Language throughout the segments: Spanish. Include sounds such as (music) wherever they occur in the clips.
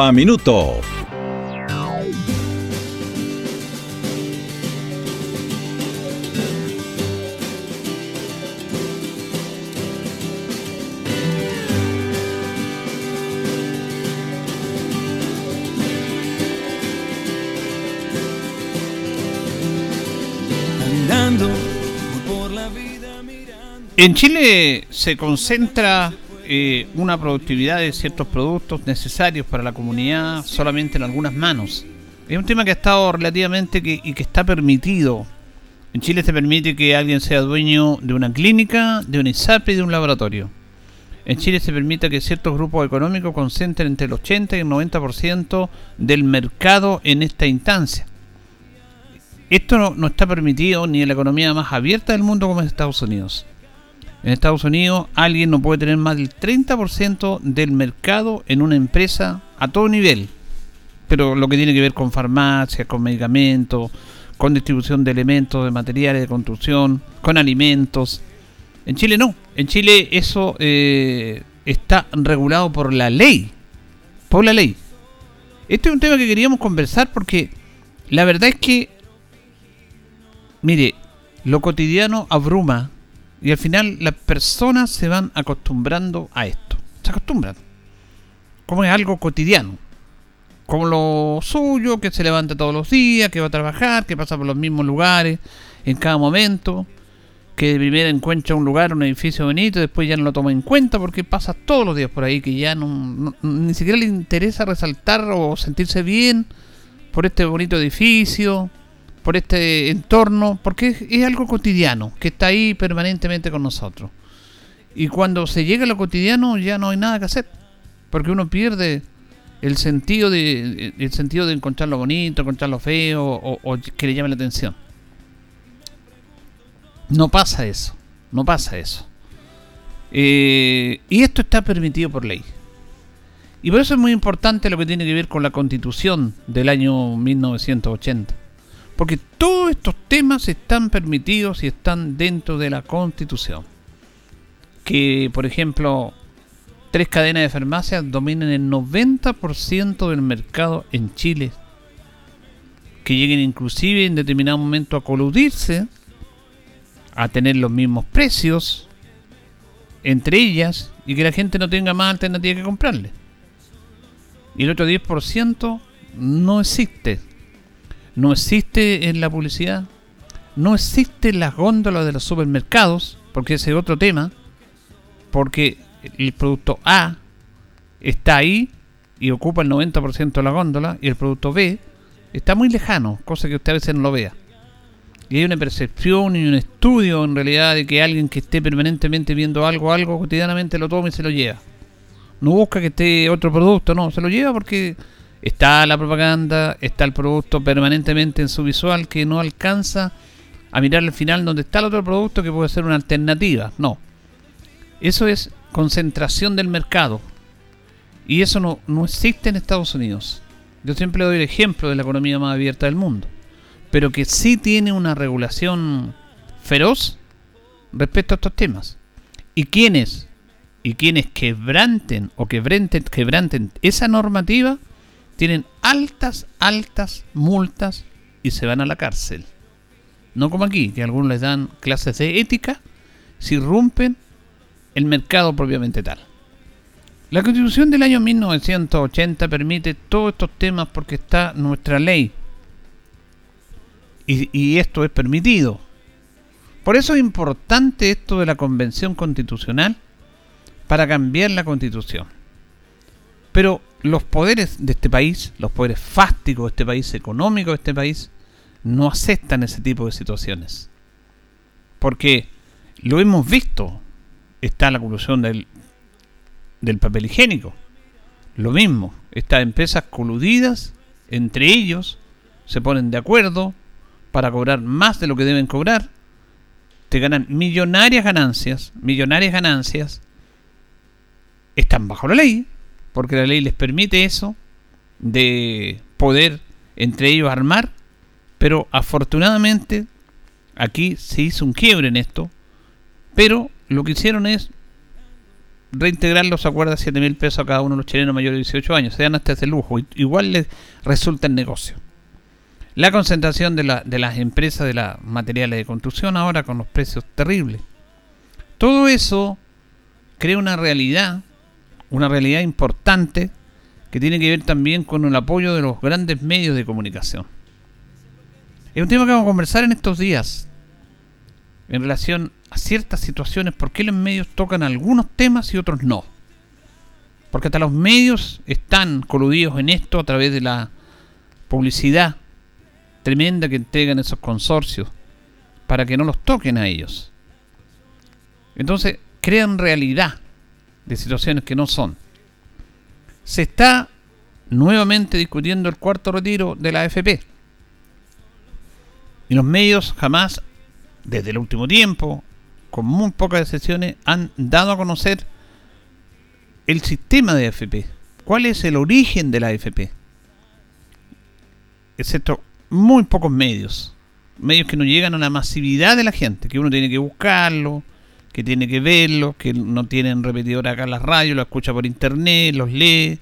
a minuto. En Chile se concentra eh, una productividad de ciertos productos necesarios para la comunidad solamente en algunas manos. Es un tema que ha estado relativamente y que está permitido. En Chile se permite que alguien sea dueño de una clínica, de un ISAPRE y de un laboratorio. En Chile se permite que ciertos grupos económicos concentren entre el 80 y el 90% del mercado en esta instancia. Esto no, no, está permitido ni en la economía más abierta del mundo como en Estados Unidos. En Estados Unidos alguien no puede tener más del 30% del mercado en una empresa a todo nivel. Pero lo que tiene que ver con farmacias, con medicamentos, con distribución de elementos, de materiales de construcción, con alimentos. En Chile no. En Chile eso eh, está regulado por la ley. Por la ley. Este es un tema que queríamos conversar porque la verdad es que, mire, lo cotidiano abruma y al final las personas se van acostumbrando a esto. Se acostumbran. Como es algo cotidiano. Como lo suyo, que se levanta todos los días, que va a trabajar, que pasa por los mismos lugares en cada momento. Que de primera encuentra un lugar, un edificio bonito, después ya no lo toma en cuenta porque pasa todos los días por ahí, que ya no, ni siquiera le interesa resaltar o sentirse bien por este bonito edificio, por este entorno, porque es, algo cotidiano, que está ahí permanentemente con nosotros. Y cuando se llega a lo cotidiano ya no hay nada que hacer, porque uno pierde el sentido de el sentido de encontrar lo bonito, encontrar lo feo o, que le llame la atención. No pasa eso, no pasa eso. Eh, y esto está permitido por ley. Y por eso es muy importante lo que tiene que ver con la constitución del año 1980 porque todos estos temas están permitidos y están dentro de la Constitución. Que, por ejemplo, tres cadenas de farmacias dominen el 90% del mercado en Chile. Que lleguen inclusive en determinado momento a coludirse, a tener los mismos precios entre ellas y que la gente no tenga más alternativa que comprarle. Y el otro 10% no existe no existe en la publicidad, no existe en las góndolas de los supermercados, porque ese es otro tema, porque el producto A está ahí y ocupa el 90% de la góndola y el producto B está muy lejano, cosa que usted a veces no lo vea. Y hay una percepción y un estudio en realidad de que alguien que esté permanentemente viendo algo, algo cotidianamente lo toma y se lo lleva. No busca que esté otro producto, no, se lo lleva porque Está la propaganda, está el producto permanentemente en su visual que no alcanza a mirar al final donde está el otro producto que puede ser una alternativa. No. Eso es concentración del mercado. Y eso no, no existe en Estados Unidos. Yo siempre doy el ejemplo de la economía más abierta del mundo. Pero que sí tiene una regulación feroz respecto a estos temas. Y quienes, y quienes quebranten o quebranten, quebranten esa normativa, tienen altas, altas multas y se van a la cárcel. No como aquí, que algunos les dan clases de ética si rompen el mercado propiamente tal. La constitución del año 1980 permite todos estos temas porque está nuestra ley. Y esto es permitido. Por eso es importante esto de la convención constitucional para cambiar la constitución. Pero los poderes de este país, los poderes fácticos de este país, económicos de este país, no aceptan ese tipo de situaciones. Porque lo hemos visto está la colusión del, del papel higiénico. Lo mismo, estas empresas coludidas entre ellos se ponen de acuerdo para cobrar más de lo que deben cobrar. Te ganan millonarias ganancias, millonarias ganancias. Están bajo la ley, porque la ley les permite eso, de poder entre ellos armar, pero afortunadamente aquí se hizo un quiebre en esto, pero lo que hicieron es reintegrar los acuerdos a 7 mil pesos a cada uno de los chilenos mayores de 18 años. Se dan hasta ese lujo. Igual les resulta el negocio. La concentración de, la, de las empresas de las materiales de construcción ahora con los precios terribles. Todo eso crea una realidad, una realidad importante que tiene que ver también con el apoyo de los grandes medios de comunicación. Es un tema que vamos a conversar en estos días en relación a ciertas situaciones, por qué los medios tocan algunos temas y otros no. Porque hasta los medios están coludidos en esto a través de la publicidad tremenda que entregan esos consorcios para que no los toquen a ellos. Entonces crean realidad de situaciones que no son. Se está nuevamente discutiendo el cuarto retiro de la AFP. Y los medios jamás desde el último tiempo, con muy pocas excepciones, han dado a conocer el sistema de AFP. ¿Cuál es el origen de la AFP? Excepto muy pocos medios. Medios que no llegan a la masividad de la gente, que uno tiene que buscarlo, que tiene que verlo, que no tienen repetidor acá en la radio, lo escucha por internet, los lee.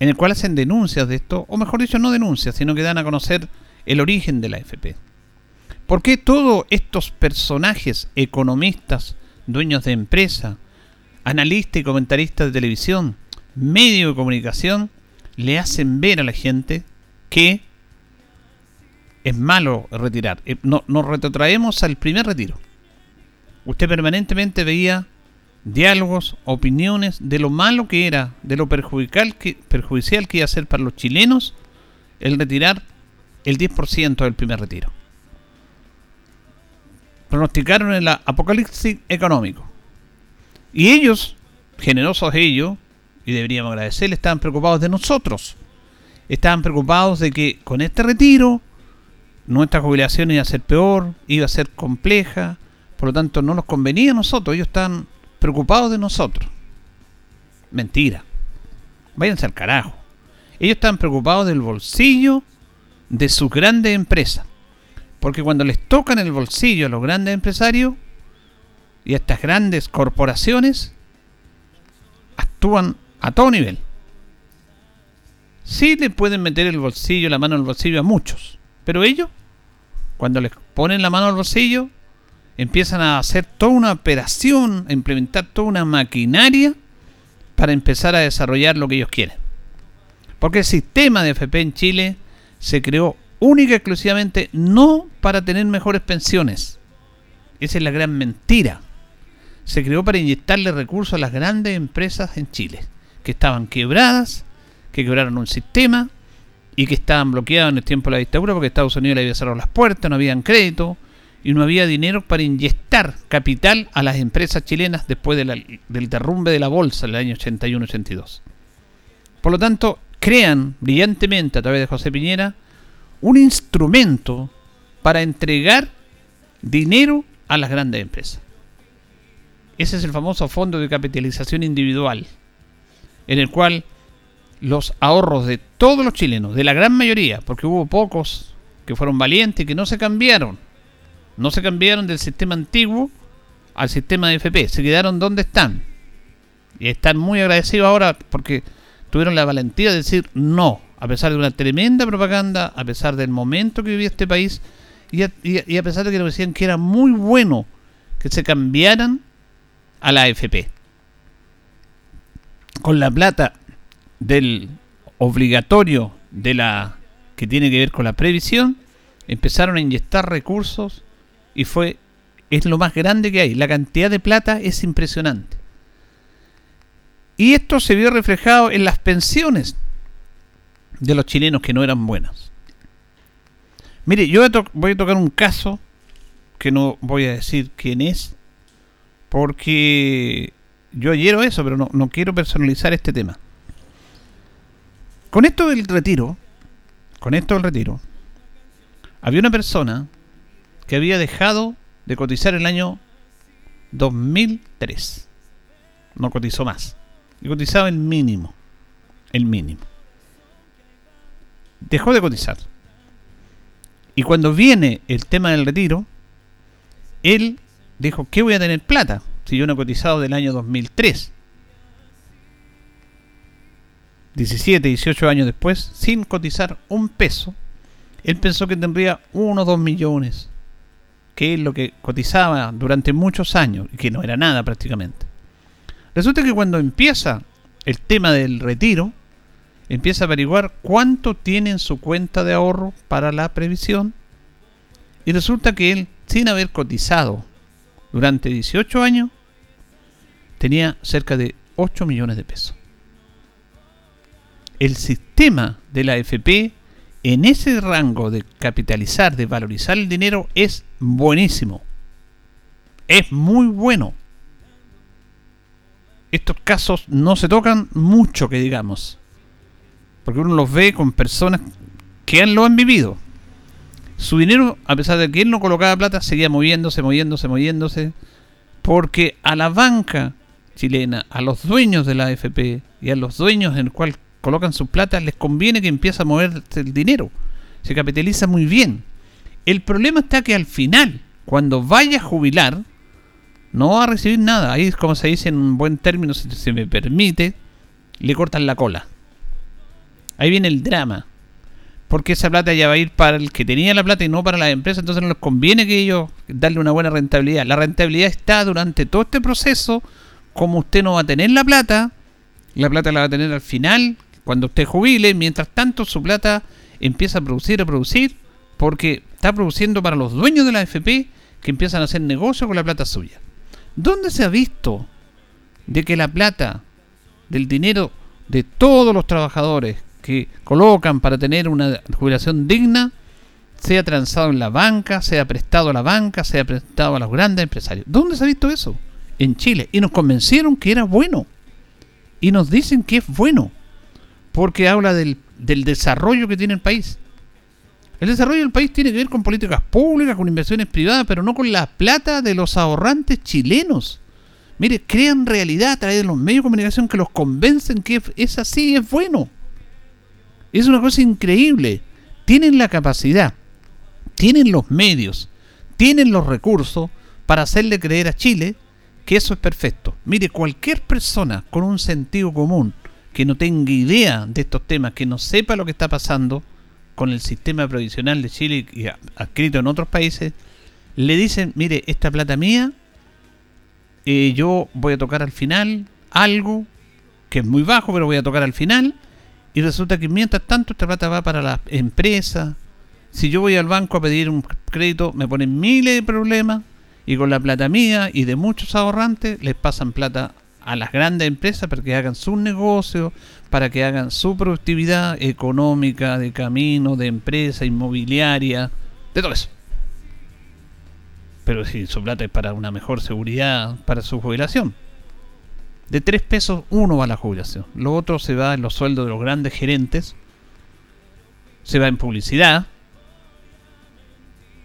En el cual hacen denuncias de esto, o mejor dicho, no denuncias, sino que dan a conocer el origen de la AFP. ¿Por qué todos estos personajes, economistas, dueños de empresa, analistas y comentaristas de televisión, medio de comunicación, le hacen ver a la gente que es malo retirar? Eh, no, nos retrotraemos al primer retiro. Usted permanentemente veía diálogos, opiniones de lo malo que era, de lo perjudicial que, perjudicial que iba a ser para los chilenos el retirar el 10% del primer retiro pronosticaron el apocalipsis económico. Y ellos, generosos ellos, y deberíamos agradecerle, estaban preocupados de nosotros. Estaban preocupados de que con este retiro nuestra jubilación iba a ser peor, iba a ser compleja, por lo tanto no nos convenía a nosotros, ellos estaban preocupados de nosotros. Mentira. Váyanse al carajo. Ellos estaban preocupados del bolsillo de sus grandes empresas. Porque cuando les tocan el bolsillo a los grandes empresarios y a estas grandes corporaciones, actúan a todo nivel. Sí le pueden meter el bolsillo, la mano el bolsillo a muchos, pero ellos, cuando les ponen la mano al bolsillo, empiezan a hacer toda una operación, a implementar toda una maquinaria para empezar a desarrollar lo que ellos quieren. Porque el sistema de FP en Chile se creó única y exclusivamente no para tener mejores pensiones. Esa es la gran mentira. Se creó para inyectarle recursos a las grandes empresas en Chile, que estaban quebradas, que quebraron un sistema y que estaban bloqueados en el tiempo de la dictadura porque Estados Unidos le había cerrado las puertas, no habían crédito y no había dinero para inyectar capital a las empresas chilenas después del derrumbe de la bolsa en el año 81-82. Por lo tanto, crean brillantemente a través de José Piñera un instrumento para entregar dinero a las grandes empresas. Ese es el famoso fondo de capitalización individual, en el cual los ahorros de todos los chilenos, de la gran mayoría, porque hubo pocos que fueron valientes que no se cambiaron, no se cambiaron del sistema antiguo al sistema de FP, se quedaron donde están. Y están muy agradecidos ahora porque tuvieron la valentía de decir no a pesar de una tremenda propaganda, a pesar del momento que vivía este país y a, pesar de que nos decían que era muy bueno que se cambiaran a la AFP. Con la plata del obligatorio de la que tiene que ver con la previsión, empezaron a inyectar recursos y fue es lo más grande que hay. La cantidad de plata es impresionante. Y esto se vio reflejado en las pensiones de los chilenos que no eran buenas. Mire, yo voy a, tocar un caso que no voy a decir quién es, porque yo hiero eso, pero no, no quiero personalizar este tema. Con esto del retiro, con esto del retiro, había una persona que había dejado de cotizar el año 2003. No cotizó más. Y cotizaba el mínimo. El mínimo. Dejó de cotizar. Y cuando viene el tema del retiro, él dijo, ¿qué voy a tener plata? Si yo no he cotizado del año 2003. 17, 18 años después, sin cotizar un peso, él pensó que tendría 1 o 2 millones, que es lo que cotizaba durante muchos años, y que no era nada prácticamente. Resulta que cuando empieza el tema del retiro, empieza a averiguar cuánto tiene en su cuenta de ahorro para la previsión, y resulta que él, sin haber cotizado durante 18 años, tenía cerca de 8 millones de pesos el sistema de la FP en ese rango de capitalizar, de valorizar el dinero, es buenísimo. Es muy bueno. Estos casos no se tocan mucho, que digamos. Porque uno los ve con personas que lo han vivido. Su dinero, a pesar de que él no colocaba plata, seguía moviéndose, moviéndose, moviéndose. Porque a la banca chilena, a los dueños de la AFP y a los dueños en el cual colocan su plata, les conviene que empiece a moverse el dinero. Se capitaliza muy bien. El problema está que al final, cuando vaya a jubilar, no va a recibir nada. Ahí, como se dice en un buen término, si se me permite, le cortan la cola. Ahí viene el drama. Porque esa plata ya va a ir para el que tenía la plata y no para la empresa, entonces no les conviene que ellos darle una buena rentabilidad. La rentabilidad está durante todo este proceso, como usted no va a tener la plata, la plata la va a tener al final, cuando usted jubile, mientras tanto su plata empieza a producir, a producir, porque está produciendo para los dueños de la AFP que empiezan a hacer negocio con la plata suya. ¿Dónde se ha visto de que la plata del dinero de todos los trabajadores que colocan para tener una jubilación digna sea transado en la banca, sea prestado a la banca, sea prestado a los grandes empresarios? ¿Dónde se ha visto eso? En Chile. Y nos convencieron que era bueno. Y nos dicen que es bueno porque habla del, desarrollo que tiene el país. El desarrollo del país tiene que ver con políticas públicas, con inversiones privadas, pero no con la plata de los ahorrantes chilenos. Mire, crean realidad a través de los medios de comunicación que los convencen que es así, es bueno. Es una cosa increíble. Tienen la capacidad, tienen los medios, tienen los recursos para hacerle creer a Chile que eso es perfecto. Mire, cualquier persona con un sentido común, que no tenga idea de estos temas, que no sepa lo que está pasando con el sistema provisional de Chile y adscrito en otros países, le dicen, mire, esta plata mía, eh, yo voy a tocar al final algo que es muy bajo, pero voy a tocar al final, y resulta que mientras tanto esta plata va para las empresas. Si yo voy al banco a pedir un crédito, me ponen miles de problemas, y con la plata mía y de muchos ahorrantes les pasan plata a las grandes empresas para que hagan sus negocios, para que hagan su productividad económica, de camino, de empresa, inmobiliaria, de todo eso. Pero si su plata es para una mejor seguridad, para su jubilación. De tres pesos, uno va a la jubilación. Lo otro se va en los sueldos de los grandes gerentes. Se va en publicidad.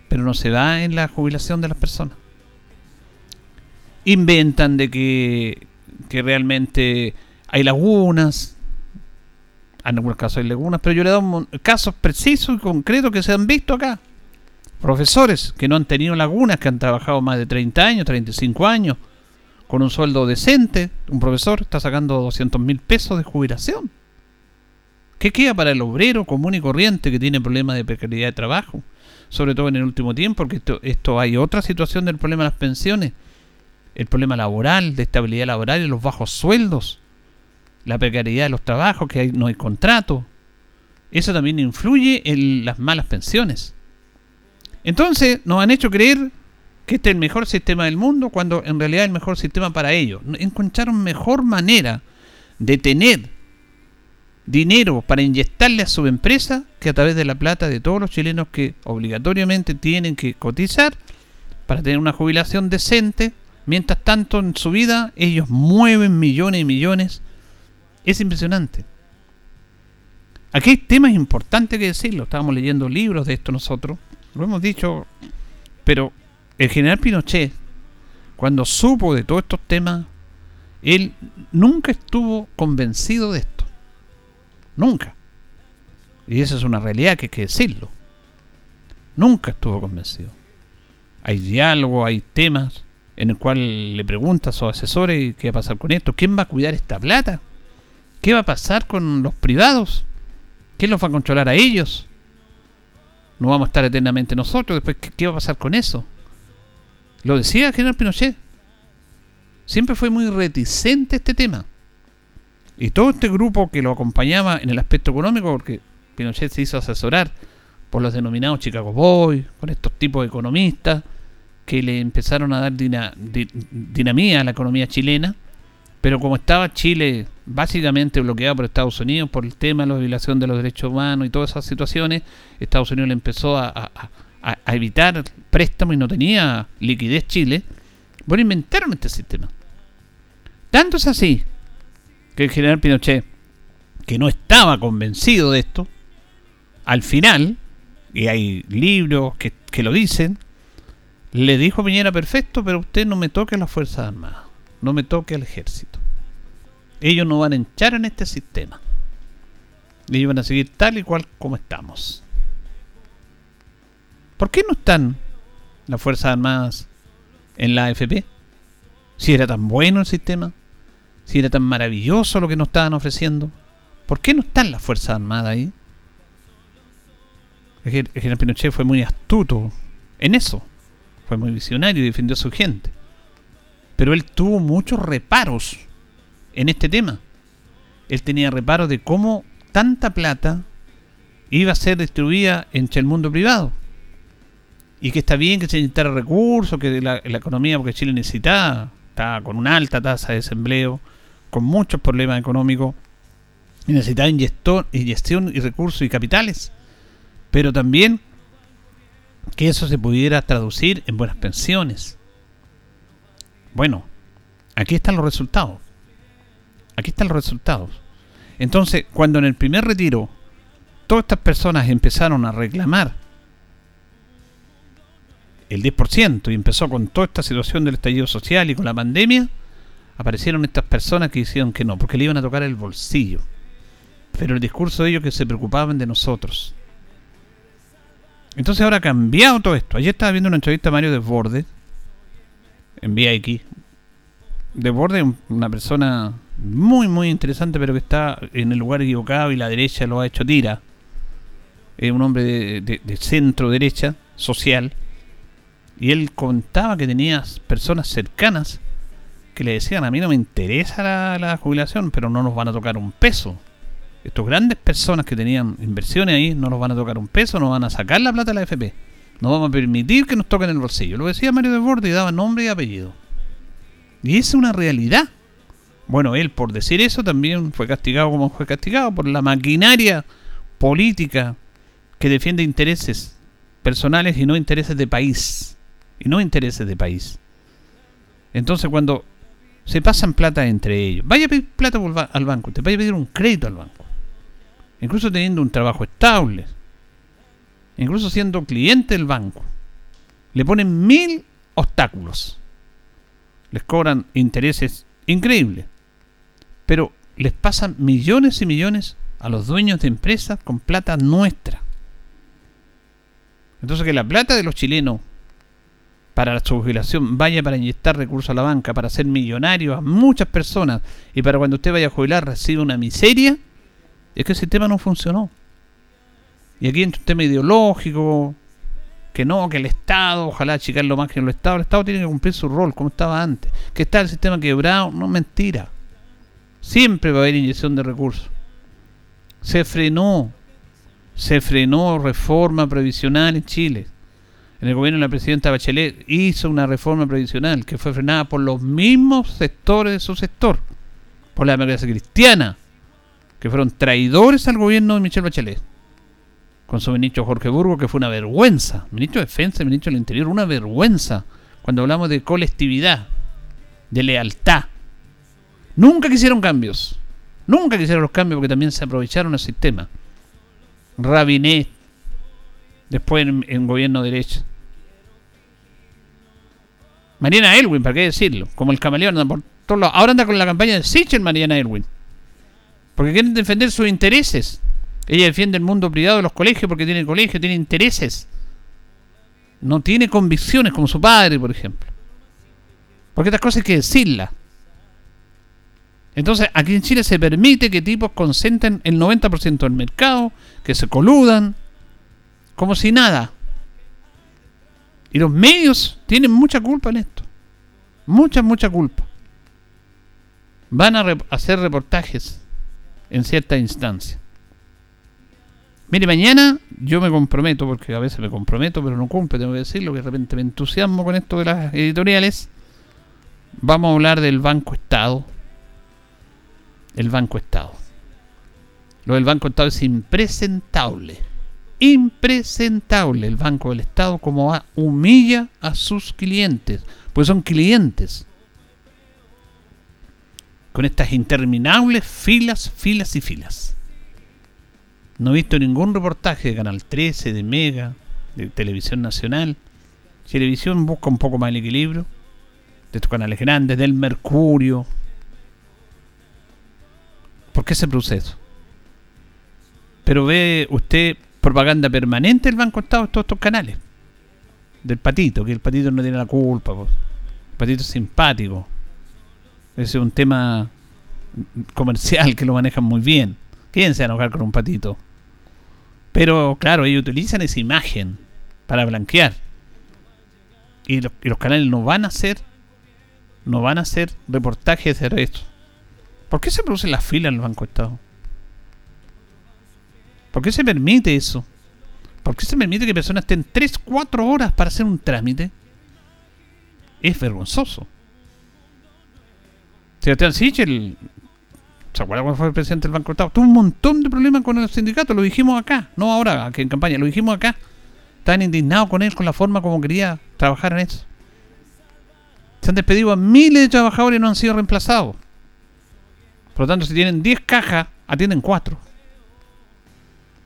Pero no se va en la jubilación de las personas. Inventan de que que realmente hay lagunas. En algunos casos hay lagunas, pero yo le he dado casos precisos y concretos que se han visto acá. Profesores que no han tenido lagunas, que han trabajado más de 30 años, 35 años, con un sueldo decente. Un profesor está sacando 200 mil pesos de jubilación. ¿Qué queda para el obrero común y corriente que tiene problemas de precariedad de trabajo? Sobre todo en el último tiempo, porque esto, esto hay otra situación del problema de las pensiones el problema laboral, de estabilidad laboral y los bajos sueldos, la precariedad de los trabajos, que no hay contrato. Eso también influye en las malas pensiones. Entonces nos han hecho creer que este es el mejor sistema del mundo cuando en realidad es el mejor sistema para ellos. Encontraron mejor manera de tener dinero para inyectarle a su empresa que a través de la plata de todos los chilenos que obligatoriamente tienen que cotizar para tener una jubilación decente Mientras tanto, en su vida, ellos mueven millones y millones. Es impresionante. Aquí hay temas importantes que decirlo. Estábamos leyendo libros de esto nosotros. Lo hemos dicho. Pero el general Pinochet, cuando supo de todos estos temas, él nunca estuvo convencido de esto. Nunca. Y esa es una realidad que hay que decirlo. Nunca estuvo convencido. Hay diálogo, hay temas en el cual le pregunta a sus asesores qué va a pasar con esto, quién va a cuidar esta plata, qué va a pasar con los privados, quién los va a controlar a ellos. No vamos a estar eternamente nosotros, después qué, va a pasar con eso. Lo decía general Pinochet. Siempre fue muy reticente este tema. Y todo este grupo que lo acompañaba en el aspecto económico, porque Pinochet se hizo asesorar por los denominados Chicago Boys, con estos tipos de economistas, que le empezaron a dar dinamía a la economía chilena, pero como estaba Chile básicamente bloqueado por Estados Unidos por el tema de la violación de los derechos humanos y todas esas situaciones, Estados Unidos le empezó a, evitar préstamos y no tenía liquidez Chile, bueno, inventaron este sistema. Tanto es así que el general Pinochet, que no estaba convencido de esto, al final, y hay libros que, que lo dicen, le dijo Piñera, perfecto, pero usted no me toque a las Fuerzas Armadas, no me toque al ejército. Ellos no van a echar en este sistema. Ellos van a seguir tal y cual como estamos. ¿Por qué no están las Fuerzas Armadas en la AFP? Si era tan bueno el sistema, si era tan maravilloso lo que nos estaban ofreciendo, ¿por qué no están las Fuerzas Armadas ahí? El general Pinochet fue muy astuto en eso fue muy visionario y defendió a su gente. Pero él tuvo muchos reparos en este tema. Él tenía reparos de cómo tanta plata iba a ser distribuida entre el mundo privado. Y que está bien que se necesitara recursos, que la, economía, porque Chile necesitaba, estaba con una alta tasa de desempleo, con muchos problemas económicos, y necesitaba inyección y recursos y capitales. Pero también que eso se pudiera traducir en buenas pensiones. Bueno, aquí están los resultados. Aquí están los resultados. Entonces, cuando en el primer retiro todas estas personas empezaron a reclamar el 10% y empezó con toda esta situación del estallido social y con la pandemia, aparecieron estas personas que dijeron que no, porque le iban a tocar el bolsillo. Pero el discurso de ellos que se preocupaban de nosotros. Entonces ahora ha cambiado todo esto. Ayer estaba viendo una entrevista Mario Desbordes en VIX. Desbordes es una persona muy, muy interesante, pero que está en el lugar equivocado y la derecha lo ha hecho tira. Es un hombre de, centro derecha, social. Y él contaba que tenía personas cercanas que le decían, a mí no me interesa la jubilación, pero no nos van a tocar un peso estos grandes personas que tenían inversiones ahí no nos van a tocar un peso, no van a sacar la plata de la FP. No vamos a permitir que nos toquen el bolsillo. Lo decía Mario de Borde y daba nombre y apellido. Y es una realidad. Bueno, él por decir eso también fue castigado como fue castigado por la maquinaria política que defiende intereses personales y no intereses de país. Y no intereses de país. Entonces cuando se pasan plata entre ellos, vaya a pedir plata al banco, te vaya a pedir un crédito al banco incluso teniendo un trabajo estable, incluso siendo cliente del banco, le ponen mil obstáculos. Les cobran intereses increíbles. Pero les pasan millones y millones a los dueños de empresas con plata nuestra. Entonces que la plata de los chilenos para su jubilación vaya para inyectar recursos a la banca, para ser millonario a muchas personas y para cuando usted vaya a jubilar reciba una miseria, es que el sistema no funcionó. Y aquí entra un tema ideológico, que no, que el Estado, ojalá achicar lo más que el Estado, el Estado tiene que cumplir su rol como estaba antes. Que está el sistema quebrado, no mentira. Siempre va a haber inyección de recursos. Se frenó, se frenó reforma previsional en Chile. En el gobierno de la presidenta Bachelet hizo una reforma previsional que fue frenada por los mismos sectores de su sector, por la democracia cristiana, que fueron traidores al gobierno de Michelle Bachelet. Con su ministro Jorge Burgo, que fue una vergüenza. Ministro de Defensa, ministro del Interior, una vergüenza. Cuando hablamos de colectividad, de lealtad. Nunca quisieron cambios. Nunca quisieron los cambios porque también se aprovecharon el sistema. Rabinet, después en, gobierno derecho. Mariana Elwin, ¿para qué decirlo? Como el camaleón anda por todos lados. Ahora anda con la campaña de Sichel Mariana Elwin. Porque quieren defender sus intereses. Ella defiende el mundo privado de los colegios porque tiene colegio, tiene intereses. No tiene convicciones como su padre, por ejemplo. Porque estas cosas hay que decirlas. Entonces, aquí en Chile se permite que tipos concentren el 90% del mercado, que se coludan, como si nada. Y los medios tienen mucha culpa en esto. Mucha, mucha culpa. Van a hacer reportajes en cierta instancia. Mire, mañana yo me comprometo, porque a veces me comprometo, pero no cumple, tengo que decirlo, que de repente me entusiasmo con esto de las editoriales. Vamos a hablar del Banco Estado. El Banco Estado. Lo del Banco Estado es impresentable. Impresentable el Banco del Estado como humilla a sus clientes. Pues son clientes. Con estas interminables filas, filas y filas. No he visto ningún reportaje de Canal 13, de Mega, de Televisión Nacional. Televisión busca un poco más el equilibrio. De estos canales grandes, del Mercurio. ¿Por qué se produce eso? Pero ve usted propaganda permanente del Banco Estado en todos estos canales. Del patito, que el patito no tiene la culpa. El patito es simpático. Ese es un tema comercial que lo manejan muy bien. ¿Quién se va a enojar con un patito? Pero claro, ellos utilizan esa imagen para blanquear. Y los, canales no van a hacer no van a hacer reportajes de esto. ¿Por qué se producen las filas en el Banco Estado? ¿Por qué se permite eso? ¿Por qué se permite que personas estén 3, 4 horas para hacer un trámite? Es vergonzoso. Sebastián Sichel ¿Se acuerda cuando fue el presidente del Banco Estado? Tuvo un montón de problemas con el sindicato, lo dijimos acá, no ahora, aquí en campaña, lo dijimos acá. Estaban indignados con él, con la forma como quería trabajar en eso. Se han despedido a miles de trabajadores y no han sido reemplazados. Por lo tanto, si tienen 10 cajas, atienden 4.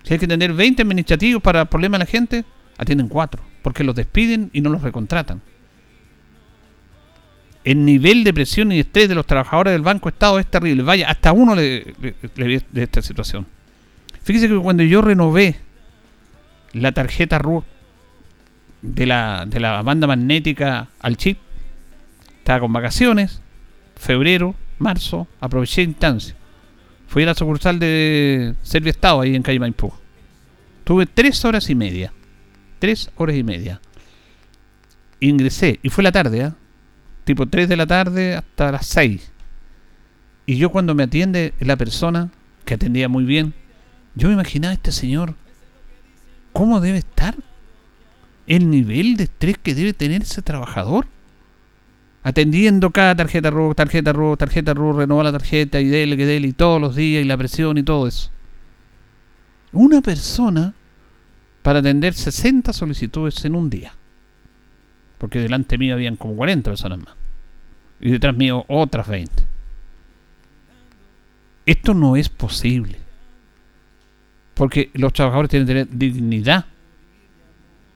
Si hay que tener 20 administrativos para problemas de la gente, atienden 4. Porque los despiden y no los recontratan el nivel de presión y estrés de los trabajadores del Banco Estado es terrible. Vaya, hasta uno le, ve de esta situación. Fíjese que cuando yo renové la tarjeta RU de la, de la banda magnética al chip, estaba con vacaciones, febrero, marzo, aproveché instancia. Fui a la sucursal de Servio Estado ahí en calle Maipú. Tuve tres horas y media. Tres horas y media. Ingresé, y fue la tarde, ¿eh? Tipo 3 de la tarde hasta las 6. Y yo cuando me atiende la persona, que atendía muy bien, yo me imaginaba este señor, ¿cómo debe estar? El nivel de estrés que debe tener ese trabajador. Atendiendo cada tarjeta RU, tarjeta RU, tarjeta RU, renova la tarjeta y dele, que dele, y todos los días, y la presión y todo eso. Una persona para atender 60 solicitudes en un día. Porque delante mío habían como 40 personas más. Y detrás mío otras 20. Esto no es posible. Porque los trabajadores tienen que tener dignidad.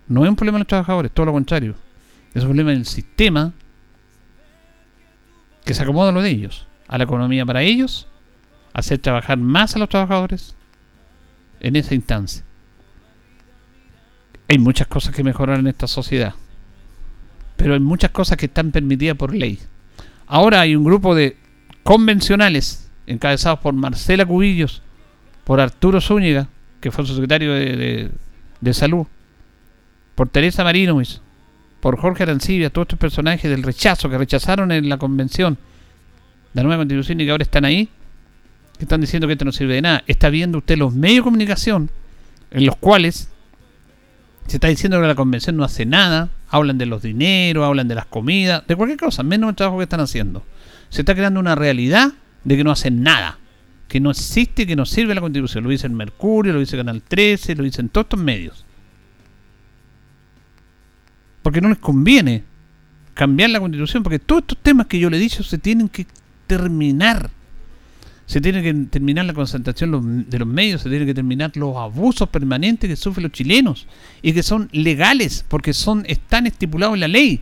No es un problema de los trabajadores, todo lo contrario. Es un problema del sistema que se acomoda a lo de ellos. A la economía para ellos. Hacer trabajar más a los trabajadores en esa instancia. Hay muchas cosas que mejorar en esta sociedad pero hay muchas cosas que están permitidas por ley. Ahora hay un grupo de convencionales encabezados por Marcela Cubillos, por Arturo Zúñiga, que fue su secretario de, salud, por Teresa Marino, por Jorge Arancibia, todos estos personajes del rechazo que rechazaron en la convención de la nueva constitución y que ahora están ahí, que están diciendo que esto no sirve de nada. Está viendo usted los medios de comunicación en los cuales se está diciendo que la convención no hace nada, hablan de los dineros, hablan de las comidas, de cualquier cosa, menos el trabajo que están haciendo. Se está creando una realidad de que no hacen nada, que no existe, que no sirve la constitución. Lo dice Mercurio, lo dice Canal 13, lo dicen todos estos medios. Porque no les conviene cambiar la constitución, porque todos estos temas que yo le he dicho se tienen que terminar. Se tiene que terminar la concentración de los medios, se tienen que terminar los abusos permanentes que sufren los chilenos y que son legales porque son están estipulados en la ley.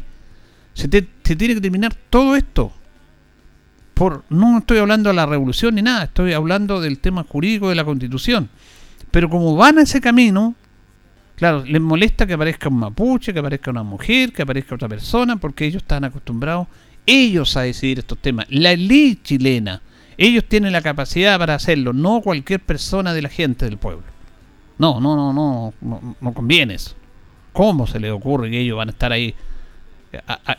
Se, se tiene que terminar todo esto. Por, no estoy hablando de la revolución ni nada, estoy hablando del tema jurídico de la constitución. Pero como van a ese camino, claro, les molesta que aparezca un mapuche, que aparezca una mujer, que aparezca otra persona, porque ellos están acostumbrados ellos a decidir estos temas. La ley chilena ellos tienen la capacidad para hacerlo, no cualquier persona de la gente del pueblo. No, no, no, no, no, conviene eso. ¿Cómo se les ocurre que ellos van a estar ahí?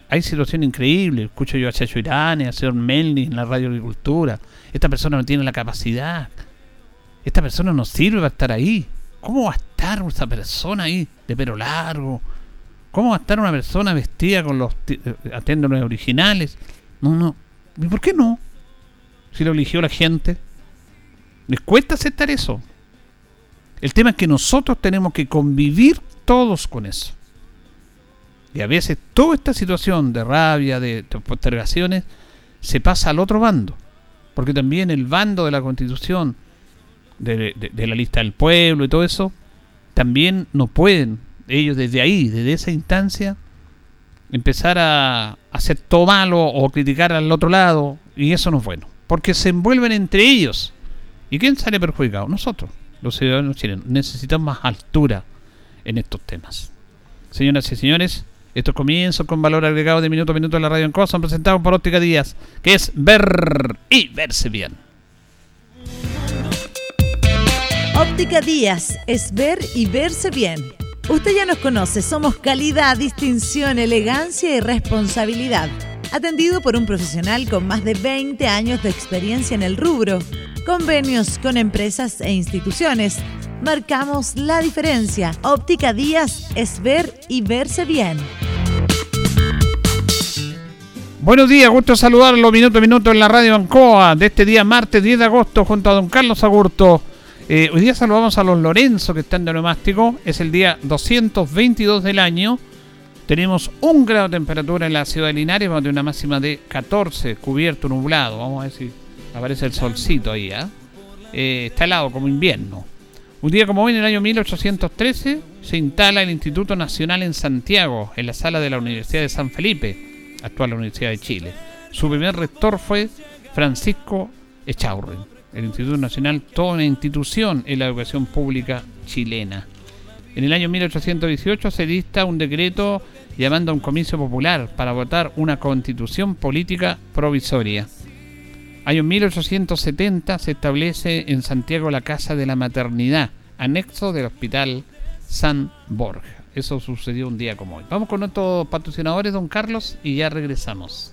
hay situaciones increíbles. Escucho yo a Chacho Irán, a señor Melni en la radio agricultura. Esta persona no tiene la capacidad. Esta persona no sirve para estar ahí. ¿Cómo va a estar esa persona ahí de pelo largo? ¿Cómo va a estar una persona vestida con los eh, aténdonos originales? No, no. ¿Y por qué no? Si lo eligió la gente. Les cuesta aceptar eso. El tema es que nosotros tenemos que convivir todos con eso. Y a veces toda esta situación de rabia, de postergaciones, se pasa al otro bando. Porque también el bando de la constitución, de, la lista del pueblo y todo eso, también no pueden, ellos desde ahí, desde esa instancia, empezar a hacer todo malo o criticar al otro lado, y eso no es bueno porque se envuelven entre ellos. ¿Y quién sale perjudicado? Nosotros, los ciudadanos chilenos. Necesitamos más altura en estos temas. Señoras y señores, estos comienzos con valor agregado de minuto a minuto en la radio en cosa son presentados por Óptica Díaz, que es ver y verse bien. Óptica Díaz es ver y verse bien. Usted ya nos conoce, somos calidad, distinción, elegancia y responsabilidad atendido por un profesional con más de 20 años de experiencia en el rubro. Convenios con empresas e instituciones. Marcamos la diferencia. Óptica Díaz es ver y verse bien. Buenos días, gusto saludarlo minuto a minuto en la radio Ancoa de este día martes 10 de agosto junto a don Carlos Agurto. Eh, hoy día saludamos a los Lorenzo que están de neumático, es el día 222 del año tenemos un grado de temperatura en la ciudad de Linares, vamos a tener una máxima de 14, cubierto, nublado. Vamos a ver si aparece el solcito ahí. ¿ah? ¿eh? está helado como invierno. Un día como hoy, en el año 1813, se instala el Instituto Nacional en Santiago, en la sala de la Universidad de San Felipe, actual Universidad de Chile. Su primer rector fue Francisco Echaurren. El Instituto Nacional, toda una institución en la educación pública chilena. En el año 1818 se dicta un decreto llamando a un comicio popular para votar una constitución política provisoria. Año 1870 se establece en Santiago la Casa de la Maternidad, anexo del Hospital San Borja. Eso sucedió un día como hoy. Vamos con nuestros patrocinadores, don Carlos, y ya regresamos.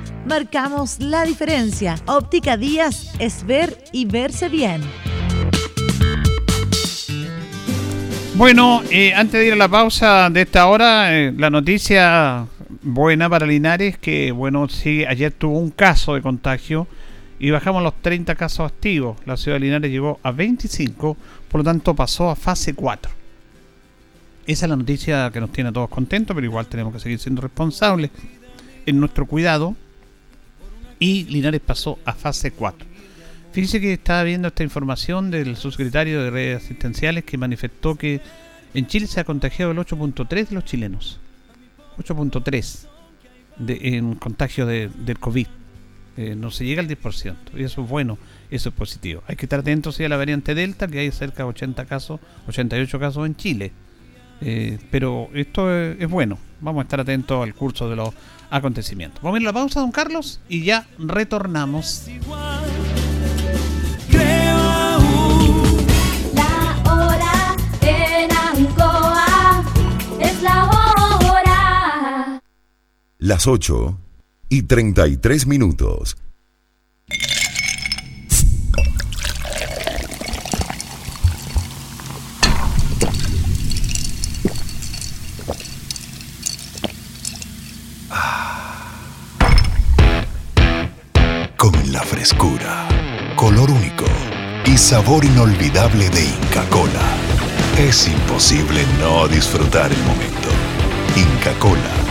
Marcamos la diferencia. Óptica Díaz es ver y verse bien. Bueno, eh, antes de ir a la pausa de esta hora, eh, la noticia buena para Linares que, bueno, sí, ayer tuvo un caso de contagio y bajamos los 30 casos activos. La ciudad de Linares llegó a 25, por lo tanto pasó a fase 4. Esa es la noticia que nos tiene a todos contentos, pero igual tenemos que seguir siendo responsables en nuestro cuidado. Y Linares pasó a fase 4. Fíjense que estaba viendo esta información del subsecretario de redes asistenciales que manifestó que en Chile se ha contagiado el 8.3 de los chilenos. 8.3 en contagio de, del COVID. Eh, no se llega al 10%. Y eso es bueno, eso es positivo. Hay que estar atentos a la variante Delta, que hay cerca de 80 casos, 88 casos en Chile. Eh, pero esto es, bueno. Vamos a estar atentos al curso de los acontecimientos. Vamos a ir a la pausa, don Carlos, y ya retornamos. La hora en Ancoa es la hora. Las 8 y 33 minutos. Con la frescura, color único y sabor inolvidable de Inca Cola, es imposible no disfrutar el momento. Inca Cola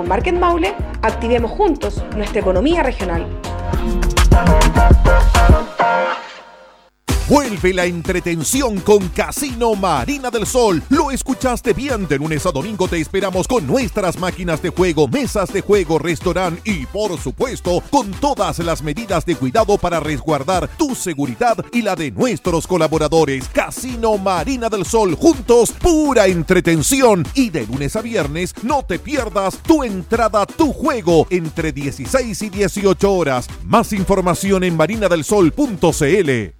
Con Market Maule, activemos juntos nuestra economía regional. Vuelve la entretención con Casino Marina del Sol. Lo escuchaste bien. De lunes a domingo te esperamos con nuestras máquinas de juego, mesas de juego, restaurante y, por supuesto, con todas las medidas de cuidado para resguardar tu seguridad y la de nuestros colaboradores. Casino Marina del Sol. Juntos, pura entretención. Y de lunes a viernes, no te pierdas tu entrada, tu juego entre 16 y 18 horas. Más información en marinadelsol.cl.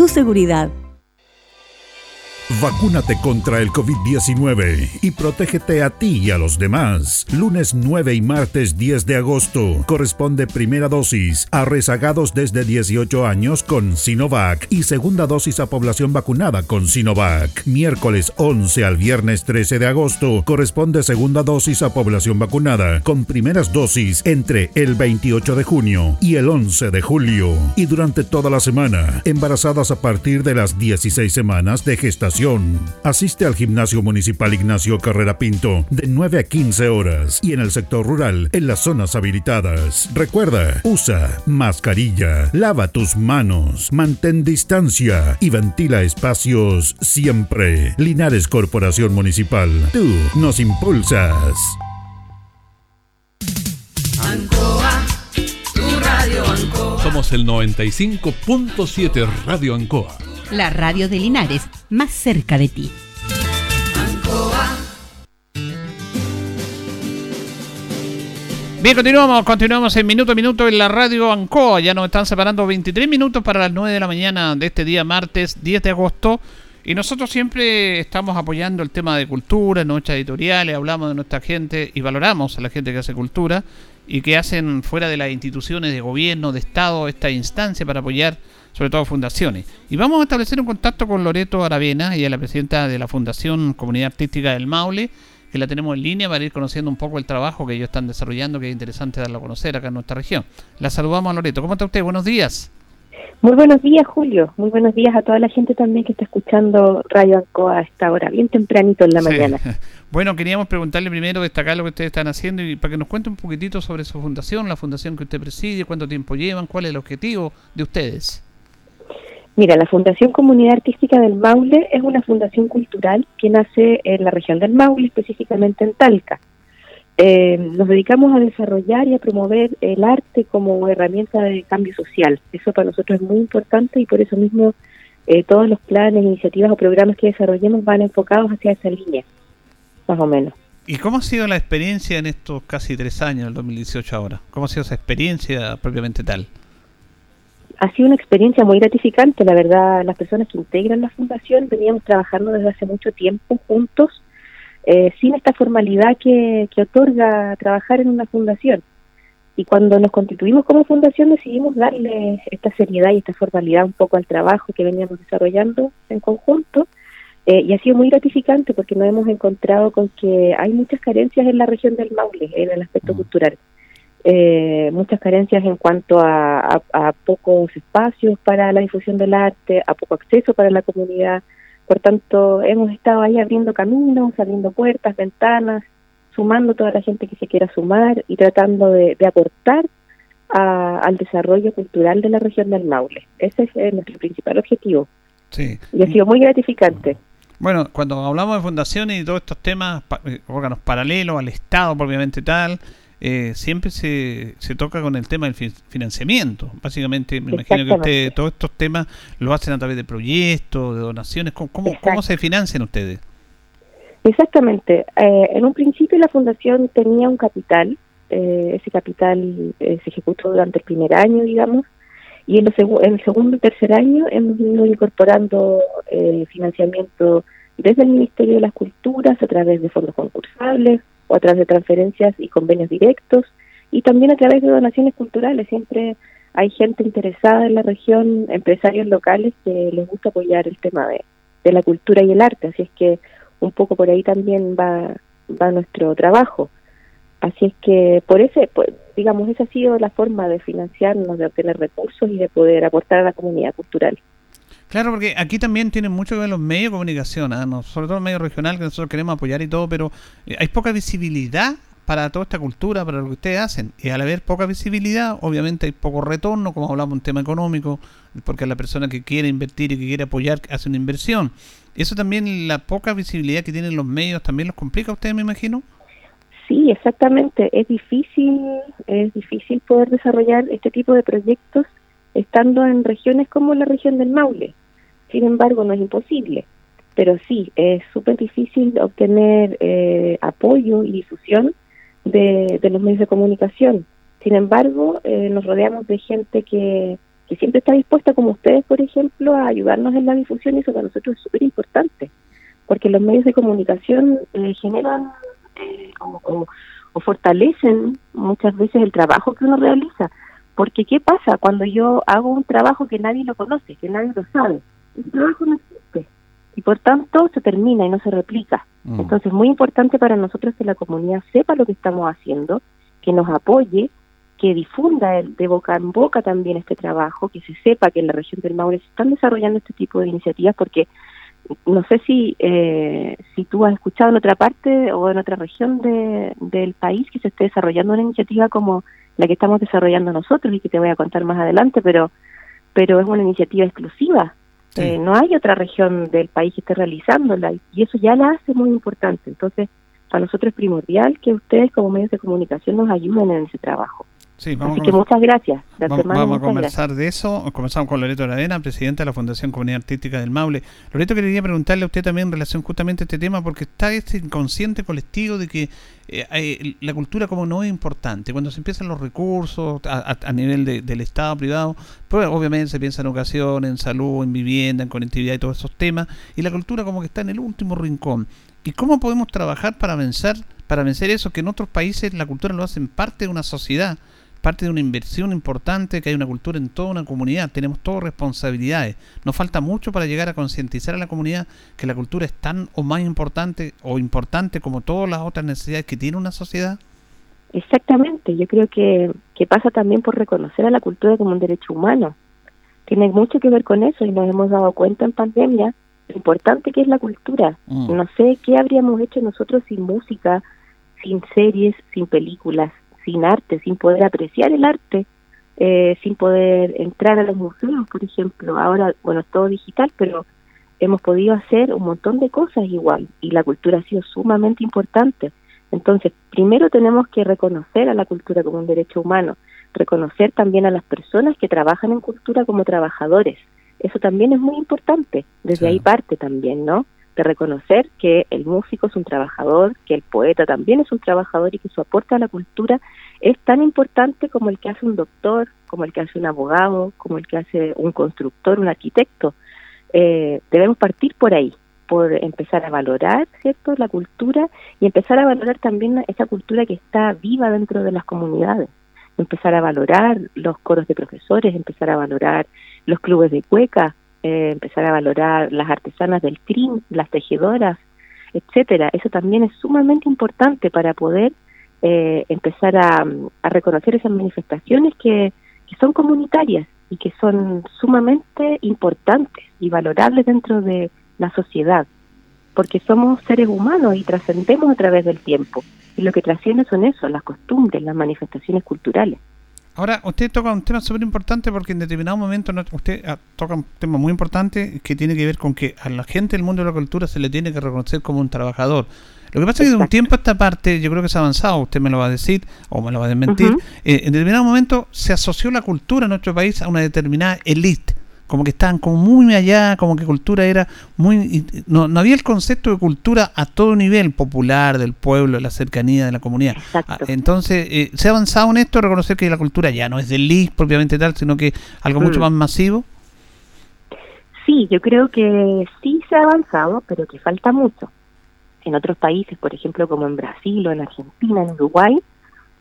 seguridad. Vacúnate contra el COVID-19 y protégete a ti y a los demás. Lunes 9 y martes 10 de agosto corresponde primera dosis a rezagados desde 18 años con Sinovac y segunda dosis a población vacunada con Sinovac. Miércoles 11 al viernes 13 de agosto corresponde segunda dosis a población vacunada con primeras dosis entre el 28 de junio y el 11 de julio. Y durante toda la semana, embarazadas a partir de las 16 semanas de gestación Asiste al Gimnasio Municipal Ignacio Carrera Pinto de 9 a 15 horas y en el sector rural en las zonas habilitadas. Recuerda, usa mascarilla, lava tus manos, mantén distancia y ventila espacios siempre. Linares Corporación Municipal, tú nos impulsas. Ancoa, tu radio Somos el 95.7 Radio Ancoa. La radio de Linares, más cerca de ti. Bien, continuamos, continuamos en minuto a minuto en la radio Ancoa. Ya nos están separando 23 minutos para las 9 de la mañana de este día martes 10 de agosto. Y nosotros siempre estamos apoyando el tema de cultura nuestras editoriales, hablamos de nuestra gente y valoramos a la gente que hace cultura y que hacen fuera de las instituciones de gobierno, de Estado, esta instancia para apoyar sobre todo fundaciones. Y vamos a establecer un contacto con Loreto Aravena, ella es la presidenta de la Fundación Comunidad Artística del Maule, que la tenemos en línea para ir conociendo un poco el trabajo que ellos están desarrollando, que es interesante darlo a conocer acá en nuestra región. La saludamos a Loreto. ¿Cómo está usted? Buenos días. Muy buenos días, Julio. Muy buenos días a toda la gente también que está escuchando Radio Ancoa a esta hora, bien tempranito en la mañana. (laughs) Bueno, queríamos preguntarle primero, destacar lo que ustedes están haciendo y para que nos cuente un poquitito sobre su fundación, la fundación que usted preside, cuánto tiempo llevan, cuál es el objetivo de ustedes. Mira, la Fundación Comunidad Artística del Maule es una fundación cultural que nace en la región del Maule, específicamente en Talca. Eh, nos dedicamos a desarrollar y a promover el arte como herramienta de cambio social. Eso para nosotros es muy importante y por eso mismo eh, todos los planes, iniciativas o programas que desarrollemos van enfocados hacia esa línea, más o menos. ¿Y cómo ha sido la experiencia en estos casi tres años, el 2018 ahora? ¿Cómo ha sido esa experiencia propiamente tal? Ha sido una experiencia muy gratificante, la verdad, las personas que integran la fundación veníamos trabajando desde hace mucho tiempo juntos eh, sin esta formalidad que, que otorga trabajar en una fundación. Y cuando nos constituimos como fundación decidimos darle esta seriedad y esta formalidad un poco al trabajo que veníamos desarrollando en conjunto. Eh, y ha sido muy gratificante porque nos hemos encontrado con que hay muchas carencias en la región del Maule, en el aspecto cultural. Eh, muchas carencias en cuanto a, a, pocos espacios para la difusión del arte, a poco acceso para la comunidad, por tanto, hemos estado ahí abriendo caminos, abriendo puertas, ventanas, sumando toda la gente que se quiera sumar y tratando de, aportar al desarrollo cultural de la región del Maule. Ese es nuestro principal objetivo. Sí. Y ha sido muy gratificante. Bueno, cuando hablamos de fundaciones y todos estos temas, eh, órganos paralelos al Estado propiamente tal, eh, siempre se, se toca con el tema del financiamiento. Básicamente, me imagino que ustedes todos estos temas lo hacen a través de proyectos, de donaciones. ¿Cómo, cómo, se financian ustedes? Exactamente. Eh, en un principio la fundación tenía un capital. Eh, ese capital se ejecutó durante el primer año, digamos. Y en, en el segundo y tercer año hemos ido incorporando financiamiento desde el Ministerio de las Culturas a través de fondos concursables, a través de transferencias y convenios directos y también a través de donaciones culturales. Siempre hay gente interesada en la región, empresarios locales que les gusta apoyar el tema de, la cultura y el arte, así es que un poco por ahí también va, va nuestro trabajo. Así es que por ese, pues, digamos, esa ha sido la forma de financiarnos, de obtener recursos y de poder aportar a la comunidad cultural. Claro, porque aquí también tienen mucho que ver los medios de comunicación, ¿ah? sobre todo el medio regional que nosotros queremos apoyar y todo, pero eh, hay poca visibilidad para toda esta cultura, para lo que ustedes hacen. Y al haber poca visibilidad, obviamente hay poco retorno, como hablamos, un tema económico, porque la persona que quiere invertir y que quiere apoyar hace una inversión. Eso también, la poca visibilidad que tienen los medios, también los complica a ustedes, me imagino. Sí, exactamente. Es difícil, es difícil poder desarrollar este tipo de proyectos estando en regiones como la región del Maule. Sin embargo, no es imposible, pero sí, es súper difícil obtener eh, apoyo y difusión de, los medios de comunicación. Sin embargo, eh, nos rodeamos de gente que, que siempre está dispuesta, como ustedes, por ejemplo, a ayudarnos en la difusión y eso para nosotros es súper importante, porque los medios de comunicación eh, generan o, o fortalecen muchas veces el trabajo que uno realiza. Porque ¿qué pasa cuando yo hago un trabajo que nadie lo conoce, que nadie lo sabe? El trabajo no existe y por tanto se termina y no se replica. Mm. Entonces es muy importante para nosotros que la comunidad sepa lo que estamos haciendo, que nos apoye, que difunda de boca en boca también este trabajo, que se sepa que en la región del Maule se están desarrollando este tipo de iniciativas porque no sé si eh, si tú has escuchado en otra parte o en otra región de, del país que se esté desarrollando una iniciativa como la que estamos desarrollando nosotros y que te voy a contar más adelante, pero pero es una iniciativa exclusiva eh, no hay otra región del país que esté realizándola y eso ya la hace muy importante. Entonces, para nosotros es primordial que ustedes como medios de comunicación nos ayuden en ese trabajo. Sí, vamos Así que muchas gracias. Vamos, a conversar de eso. Comenzamos con Loreto Aravena, presidenta de la Fundación Comunidad Artística del Maule. Loreto, quería preguntarle a usted también en relación justamente a este tema, porque está este inconsciente colectivo de que eh, la cultura como no es importante. Cuando se empiezan los recursos a, a- a nivel de- del Estado privado, pues obviamente se piensa en educación, en salud, en vivienda, en conectividad y todos esos temas, y la cultura como que está en el último rincón. ¿Y cómo podemos trabajar para vencer, para vencer eso? Que en otros países la cultura lo hacen parte de una sociedad parte de una inversión importante, que hay una cultura en toda una comunidad, tenemos todas responsabilidades. Nos falta mucho para llegar a concientizar a la comunidad que la cultura es tan o más importante o importante como todas las otras necesidades que tiene una sociedad. Exactamente, yo creo que, que pasa también por reconocer a la cultura como un derecho humano. Tiene mucho que ver con eso y nos hemos dado cuenta en pandemia lo importante que es la cultura. Mm. No sé qué habríamos hecho nosotros sin música, sin series, sin películas, sin arte, sin poder apreciar el arte, eh, sin poder entrar a los museos, por ejemplo. Ahora, bueno, es todo digital, pero hemos podido hacer un montón de cosas igual y la cultura ha sido sumamente importante. Entonces, primero tenemos que reconocer a la cultura como un derecho humano, reconocer también a las personas que trabajan en cultura como trabajadores. Eso también es muy importante, desde ahí parte también, ¿no? Reconocer que el músico es un trabajador, que el poeta también es un trabajador y que su aporte a la cultura es tan importante como el que hace un doctor, como el que hace un abogado, como el que hace un constructor, un arquitecto. Eh, debemos partir por ahí, por empezar a valorar, ¿cierto?, la cultura y empezar a valorar también esa cultura que está viva dentro de las comunidades. Empezar a valorar los coros de profesores, empezar a valorar los clubes de cueca, eh, empezar a valorar las artesanas del CRIM, las tejedoras, etcétera. Eso también es sumamente importante para poder eh, empezar a, reconocer esas manifestaciones que son comunitarias y que son sumamente importantes y valorables dentro de la sociedad, porque somos seres humanos y trascendemos a través del tiempo. Y lo que trasciende son eso, las costumbres, las manifestaciones culturales. Ahora, usted toca un tema súper importante porque en determinado momento no- usted ah, toca un tema muy importante que tiene que ver con que a la gente del mundo de la cultura se le tiene que reconocer como un trabajador. Lo que pasa es que de un tiempo a esta parte, yo creo que se ha avanzado, usted me lo va a decir o me lo va a desmentir, eh, en determinado momento se asoció la cultura en nuestro país a una determinada elite, como que estaban como muy allá, como que cultura era muy... No, no había el concepto de cultura a todo nivel, popular, del pueblo, de la cercanía, de la comunidad. Ah, Entonces, eh, se ha avanzado en esto, reconocer que la cultura ya no es del elite propiamente tal, sino que algo mucho Mm. más masivo. Sí, yo creo que sí se ha avanzado, pero que falta mucho. En otros países, por ejemplo, como en Brasil o en Argentina, en Uruguay,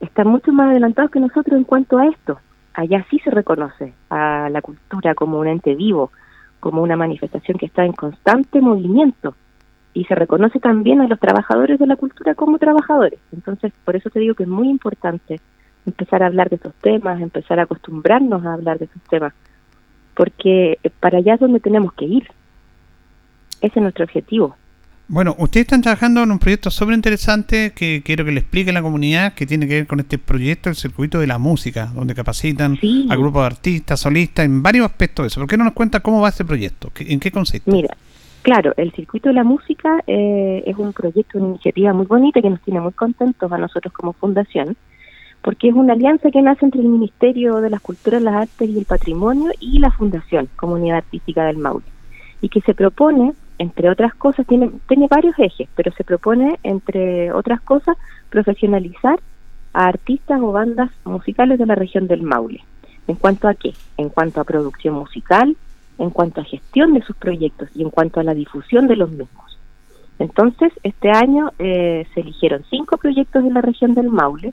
están mucho más adelantados que nosotros en cuanto a esto. Allá sí se reconoce a la cultura como un ente vivo, como una manifestación que está en constante movimiento. Y se reconoce también a los trabajadores de la cultura como trabajadores. Entonces, por eso te digo que es muy importante empezar a hablar de estos temas, empezar a acostumbrarnos a hablar de estos temas, porque para allá es donde tenemos que ir. Ese es nuestro objetivo. Bueno, ustedes están trabajando en un proyecto súper interesante que quiero que le explique a la comunidad que tiene que ver con este proyecto, el circuito de la música, donde capacitan a grupos de artistas, solistas, en varios aspectos de eso. ¿Por qué no nos cuenta cómo va ese proyecto? ¿Qué- ¿En qué consiste? Mira, claro, el Circuito de la Música eh, es un proyecto, una iniciativa muy bonita que nos tiene muy contentos a nosotros como fundación, porque es una alianza que nace entre el Ministerio de las Culturas, las Artes y el Patrimonio y la Fundación Comunidad Artística del Maule, y que se propone, entre otras cosas, tiene, tiene varios ejes, pero se propone, entre otras cosas, profesionalizar a artistas o bandas musicales de la región del Maule. ¿En cuanto a qué? En cuanto a producción musical, en cuanto a gestión de sus proyectos y en cuanto a la difusión de los mismos. Entonces, este año eh, se eligieron cinco proyectos de la región del Maule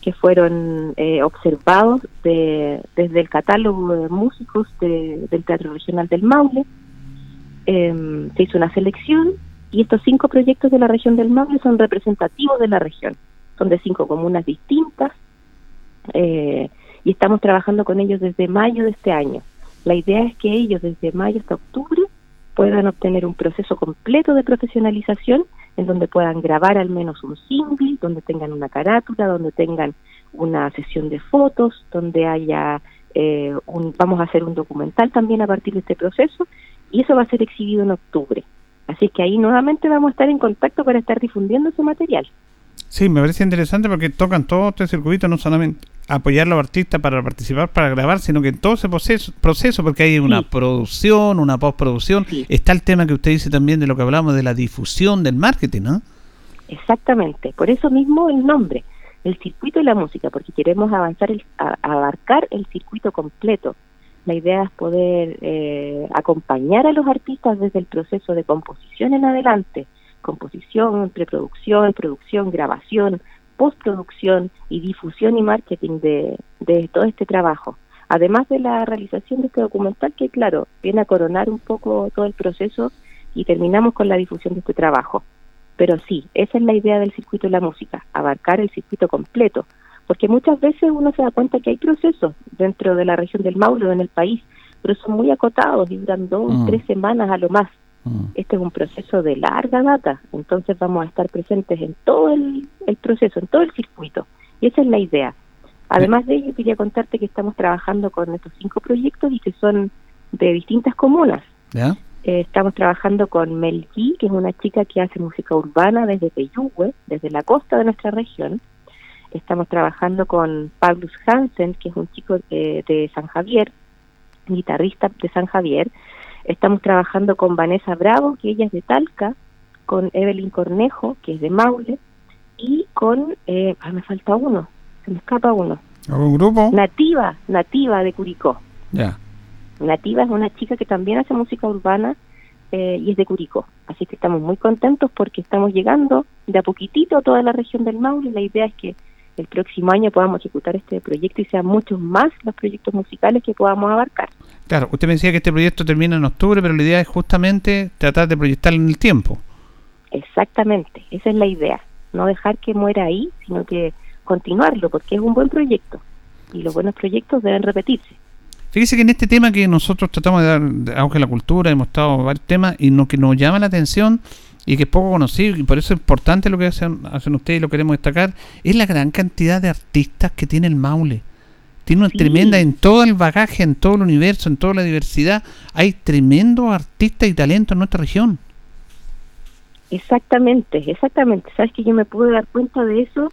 que fueron eh, observados de- desde el catálogo de músicos de- del Teatro Regional del Maule. Em, se hizo una selección y estos cinco proyectos de la región del Maule son representativos de la región. Son de cinco comunas distintas eh, y estamos trabajando con ellos desde mayo de este año. La idea es que ellos desde mayo hasta octubre puedan obtener un proceso completo de profesionalización en donde puedan grabar al menos un single, donde tengan una carátula, donde tengan una sesión de fotos, donde haya eh, un, vamos a hacer un documental también a partir de este proceso y eso va a ser exhibido en octubre. Así que ahí nuevamente vamos a estar en contacto para estar difundiendo ese material. Sí, me parece interesante porque tocan todo este circuito, no solamente apoyar a los artistas para participar, para grabar, sino que todo ese proceso, proceso porque hay una producción, una postproducción. Está el tema que usted dice también de lo que hablamos de la difusión del marketing, ¿no? Exactamente, por eso mismo el nombre, el circuito de la música, porque queremos avanzar, el, abarcar el circuito completo. La idea es poder eh, acompañar a los artistas desde el proceso de composición en adelante, composición, preproducción, producción, grabación, postproducción y difusión y marketing de, de todo este trabajo. Además de la realización de este documental que, claro, viene a coronar un poco todo el proceso y terminamos con la difusión de este trabajo. Pero sí, esa es la idea del circuito de la música, abarcar el circuito completo, porque muchas veces uno se da cuenta que hay procesos dentro de la región del Maule o en el país, pero son muy acotados y duran dos, mm. tres semanas a lo más. Mm. Este es un proceso de larga data, entonces vamos a estar presentes en todo el, proceso, en todo el circuito. Y esa es la idea. Además de ello, quería contarte que estamos trabajando con estos cinco proyectos y que son de distintas comunas. ¿Ya? Eh, estamos trabajando con Melqui, que es una chica que hace música urbana desde Peyúgue, desde la costa de nuestra región. Estamos trabajando con Paulus Hansen, que es un chico eh, de San Javier, guitarrista de San Javier. Estamos trabajando con Vanessa Bravo, que ella es de Talca, con Evelyn Cornejo, que es de Maule, y con, eh, ah, me falta uno, se me escapa uno. ¿Un grupo? Nativa, nativa de Curicó. Ya. Nativa es una chica que también hace música urbana eh, y es de Curicó. Así que estamos muy contentos porque estamos llegando de a poquitito a toda la región del Maule la idea es que el próximo año podamos ejecutar este proyecto y sean muchos más los proyectos musicales que podamos abarcar. Claro, usted me decía que este proyecto termina en octubre, pero la idea es justamente tratar de proyectarlo en el tiempo. Exactamente, esa es la idea. No dejar que muera ahí, sino que continuarlo, porque es un buen proyecto y los buenos proyectos deben repetirse. Fíjese que en este tema que nosotros tratamos de dar auge a la cultura, hemos estado varios temas, y lo que nos llama la atención y que es poco conocido, y por eso es importante lo que hacen, hacen ustedes y lo queremos destacar, es la gran cantidad de artistas que tiene el Maule. Tiene una tremenda, en todo el bagaje, en todo el universo, en toda la diversidad, hay tremendos artistas y talentos en nuestra región. Exactamente, exactamente. Sabes que yo me pude dar cuenta de eso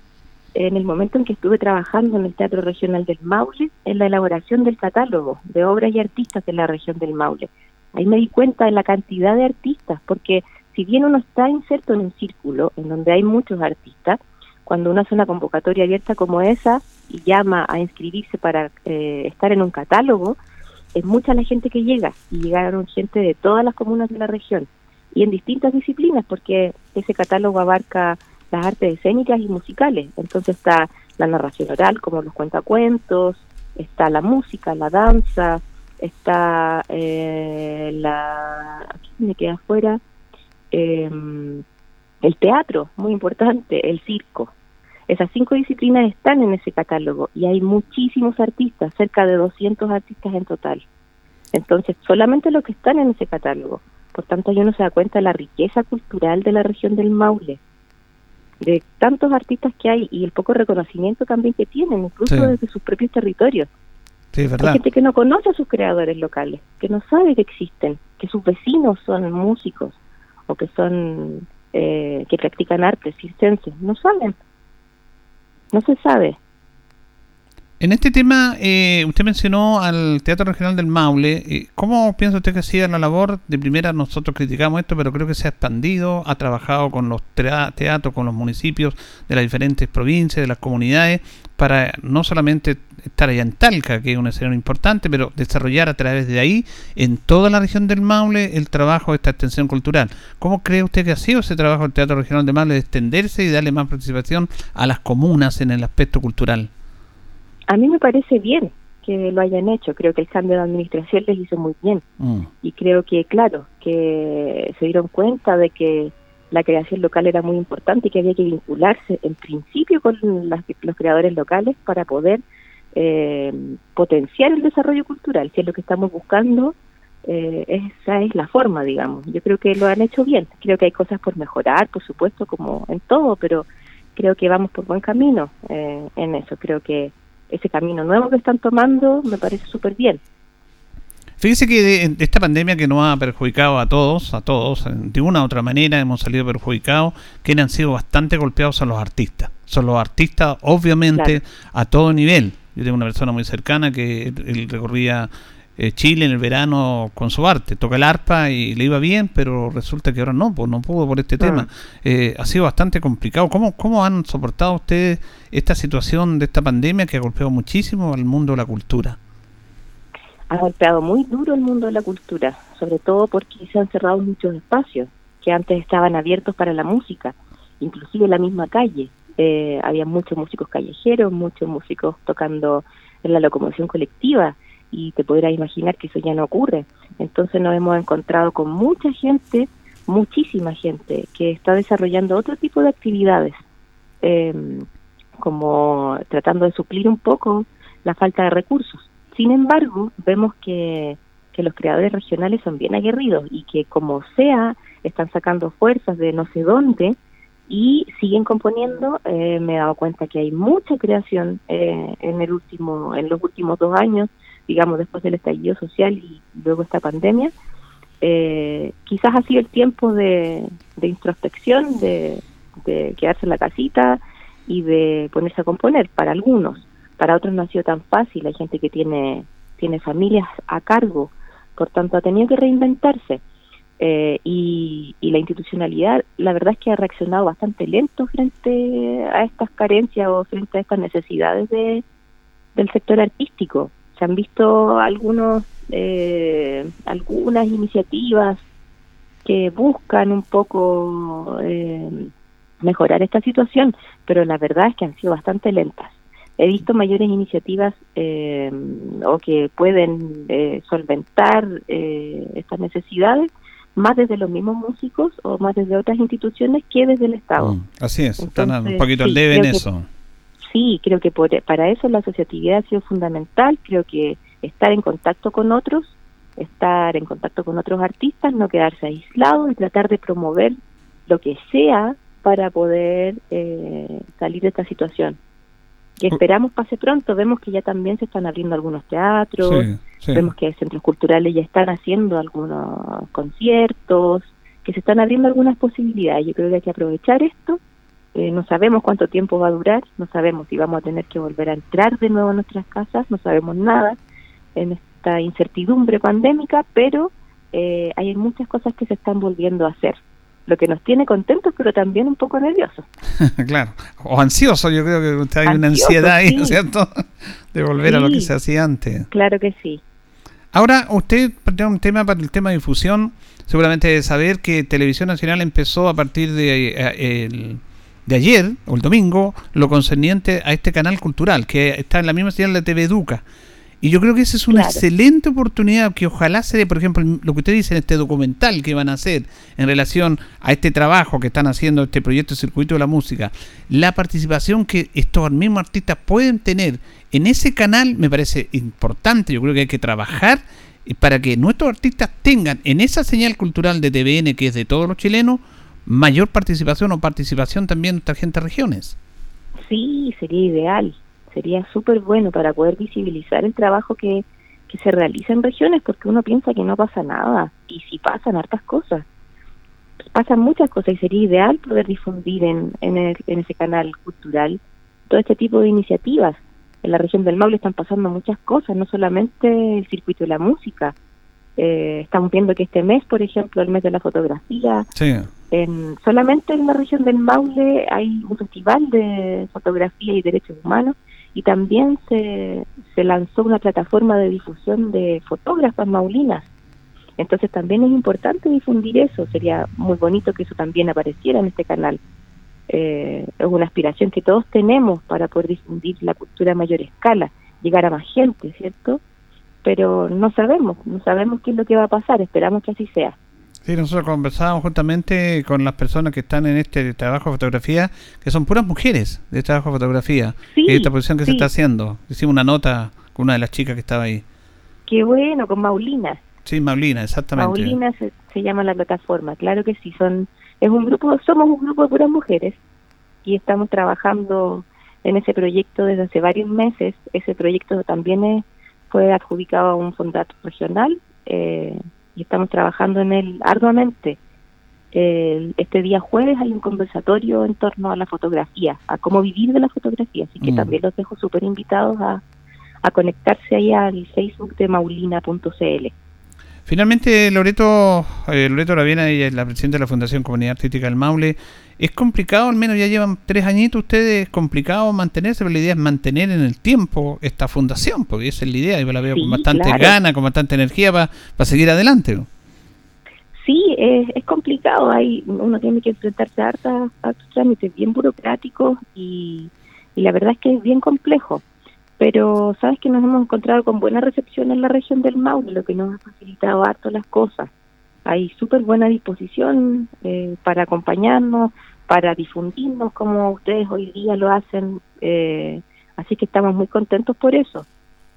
en el momento en que estuve trabajando en el Teatro Regional del Maule, en la elaboración del catálogo de obras y artistas de la región del Maule. Ahí me di cuenta de la cantidad de artistas, porque si bien uno está inserto en un círculo en donde hay muchos artistas, cuando uno hace una convocatoria abierta como esa y llama a inscribirse para eh, estar en un catálogo, es mucha la gente que llega y llegaron gente de todas las comunas de la región y en distintas disciplinas, porque ese catálogo abarca las artes escénicas y musicales. Entonces está la narración oral, como los cuentacuentos, está la música, la danza, está eh, la... Aquí me queda afuera. Em, el teatro, muy importante, el circo. Esas cinco disciplinas están en ese catálogo y hay muchísimos artistas, cerca de 200 artistas en total. Entonces, solamente los que están en ese catálogo. Por tanto, yo no se da cuenta de la riqueza cultural de la región del Maule de tantos artistas que hay y el poco reconocimiento también que tienen, incluso desde sus propios territorios. Hay gente que no conoce a sus creadores locales, que no sabe que existen, que sus vecinos son músicos o que son eh, que practican artes circenses, no saben, no se sabe. En este tema, eh, usted mencionó al Teatro Regional del Maule. Eh, ¿Cómo piensa usted que ha sido la labor? De primera, nosotros criticamos esto, pero creo que se ha expandido, ha trabajado con los teatros, con los municipios de las diferentes provincias, de las comunidades, para no solamente estar allá en Talca, que es un escenario importante, pero desarrollar a través de ahí, en toda la región del Maule, el trabajo de esta extensión cultural. ¿Cómo cree usted que ha sido ese trabajo del Teatro Regional del Maule de extenderse y darle más participación a las comunas en el aspecto cultural? A mí me parece bien que lo hayan hecho, creo que el cambio de administración les hizo muy bien mm. y creo que, claro, que se dieron cuenta de que la creación local era muy importante y que había que vincularse en principio con los creadores locales para poder eh, potenciar el desarrollo cultural, si es lo que estamos buscando, eh, esa es la forma, digamos. Yo creo que lo han hecho bien, creo que hay cosas por mejorar, por supuesto, como en todo, pero creo que vamos por buen camino eh, en eso, creo que ese camino nuevo que están tomando me parece súper bien. Fíjese que de, esta pandemia que nos ha perjudicado a todos, a todos, de una u otra manera hemos salido perjudicados, quienes han sido bastante golpeados son los artistas. Son los artistas, obviamente, a todo nivel. Yo tengo una persona muy cercana que él recorría eh, Chile en el verano con su arte. Toca el arpa y le iba bien, pero resulta que ahora no, pues no pudo por este tema. Eh, ha sido bastante complicado. ¿Cómo, ¿Cómo han soportado ustedes esta situación de esta pandemia que ha golpeado muchísimo al mundo de la cultura? Ha golpeado muy duro el mundo de la cultura, sobre todo porque se han cerrado muchos espacios que antes estaban abiertos para la música, inclusive la misma calle. Eh, había muchos músicos callejeros, muchos músicos tocando en la locomoción colectiva y te podrás imaginar que eso ya no ocurre. Entonces nos hemos encontrado con mucha gente, muchísima gente, que está desarrollando otro tipo de actividades, em, como tratando de suplir un poco la falta de recursos. Sin embargo, vemos que, que los creadores regionales son bien aguerridos y que como sea, están sacando fuerzas de no sé dónde y siguen componiendo. Eh, me he dado cuenta que hay mucha creación eh, en el último, en los últimos dos años, digamos después del estallido social y luego esta pandemia. Eh, quizás ha sido el tiempo de, introspección, de, de quedarse en la casita y de ponerse a componer para algunos. Para otros no ha sido tan fácil. Hay gente que tiene tiene familias a cargo, por tanto ha tenido que reinventarse. Eh, y, y, la institucionalidad, la verdad es que ha reaccionado bastante lento frente a estas carencias o frente a estas necesidades de, del sector artístico. Se han visto algunos eh, algunas iniciativas que buscan un poco eh, mejorar esta situación, pero la verdad es que han sido bastante lentas. He visto mayores iniciativas eh, o que pueden eh, solventar eh, estas necesidades, más desde los mismos músicos o más desde otras instituciones que desde el Estado. Mm, así es, están un poquito al debe en eso. Sí, creo que por, para eso la asociatividad ha sido fundamental. Creo que estar en contacto con otros, estar en contacto con otros artistas, no quedarse aislado y tratar de promover lo que sea para poder eh, salir de esta situación. Que esperamos pase pronto. Vemos que ya también se están abriendo algunos teatros, Sí, sí. vemos que centros culturales ya están haciendo algunos conciertos, que se están abriendo algunas posibilidades. Yo creo que hay que aprovechar esto. Eh, no sabemos cuánto tiempo va a durar, no sabemos si vamos a tener que volver a entrar de nuevo a nuestras casas, no sabemos nada en esta incertidumbre pandémica, pero eh, hay muchas cosas que se están volviendo a hacer, lo que nos tiene contentos, pero también un poco nerviosos. (laughs) claro, o ansioso, yo creo que usted hay una ansiedad ahí, sí. ¿no es cierto? (laughs) De volver a lo que se hacía antes. Claro que sí. Ahora, usted plantea un tema para el tema de difusión, seguramente debe saber que Televisión Nacional empezó a partir de, eh, el- de ayer, o el domingo, lo concerniente a este canal cultural, que está en la misma señal de TV Educa. Y yo creo que esa es una Claro. excelente oportunidad que ojalá se dé, por ejemplo, lo que usted dice en este documental que van a hacer en relación a este trabajo que están haciendo, este proyecto Circuito de la Música, la participación que estos mismos artistas pueden tener en ese canal me parece importante. Yo creo que hay que trabajar eh, para que nuestros artistas tengan en esa señal cultural de TVN, que es de todos los chilenos, mayor participación o participación también gente regiones. Sí, sería ideal, sería súper bueno para poder visibilizar el trabajo que, que se realiza en regiones, porque uno piensa que no pasa nada, y sí pasan hartas cosas. Pasan muchas cosas y sería ideal poder difundir en, en, el- en ese canal cultural todo este tipo de iniciativas. En la región del Maule están pasando muchas cosas, no solamente el circuito de la música. Eh, estamos viendo que este mes, por ejemplo, el mes de la fotografía, Sí. En, solamente en la región del Maule hay un festival de fotografía y derechos humanos y también se, se lanzó una plataforma de difusión de fotógrafas maulinas. Entonces también es importante difundir eso, sería muy bonito que eso también apareciera en este canal. Eh, es una aspiración que todos tenemos para poder difundir la cultura a mayor escala, llegar a más gente, ¿cierto? Pero no sabemos, no sabemos qué es lo que va a pasar, esperamos que así sea. Sí, nosotros conversábamos justamente con las personas que están en este trabajo de fotografía, que son puras mujeres de trabajo de fotografía, Sí, y esta posición que se está haciendo. Hicimos una nota con una de las chicas que estaba ahí. Qué bueno, con Maulina. Sí, Maulina, exactamente. Paulina se, se llama la plataforma, claro que sí, son es un grupo, somos un grupo de puras mujeres y estamos trabajando en ese proyecto desde hace varios meses. Ese proyecto también es, fue adjudicado a un fondato regional eh, y estamos trabajando en él arduamente. Eh, este día jueves hay un conversatorio en torno a la fotografía, a cómo vivir de la fotografía, así que Mm. también los dejo súper invitados a, a conectarse ahí al Facebook de maulina.cl. Finalmente, Loreto, eh, Loreto Raviena, ella es la presidenta de la Fundación Comunidad Artística del Maule. Es complicado, al menos ya llevan tres añitos ustedes, es complicado mantenerse, pero la idea es mantener en el tiempo esta fundación, porque esa es la idea, yo la veo Sí, con bastante claro. gana, con bastante energía para seguir adelante. Sí, es, es complicado, hay, uno tiene que enfrentarse a hartos trámites bien burocráticos y, y la verdad es que es bien complejo. Pero sabes que nos hemos encontrado con buena recepción en la región del Maule, lo que nos ha facilitado harto las cosas. Hay súper buena disposición eh, para acompañarnos, para difundirnos como ustedes hoy día lo hacen, eh, así que estamos muy contentos por eso.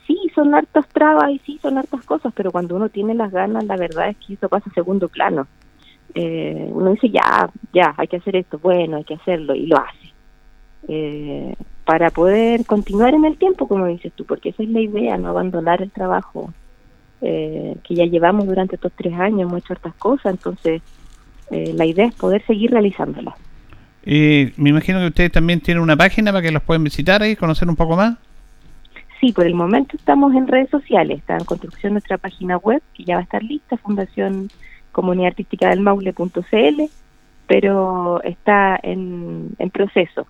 Sí, son hartas trabas y sí, son hartas cosas, pero cuando uno tiene las ganas, la verdad es que eso pasa a segundo plano. Eh, uno dice, ya, ya, hay que hacer esto, bueno, hay que hacerlo, y lo hace. Eh, para poder continuar en el tiempo, como dices tú, porque esa es la idea, no abandonar el trabajo eh, que ya llevamos durante estos tres años, hemos hecho hartas cosas, entonces eh, la idea es poder seguir realizándolas. Eh, me imagino que ustedes también tienen una página para que los pueden visitar ahí, conocer un poco más. Sí, por el momento estamos en redes sociales, está en construcción nuestra página web, que ya va a estar lista, Fundación Comunidad Artística del Maule.cl, pero está en, en proceso.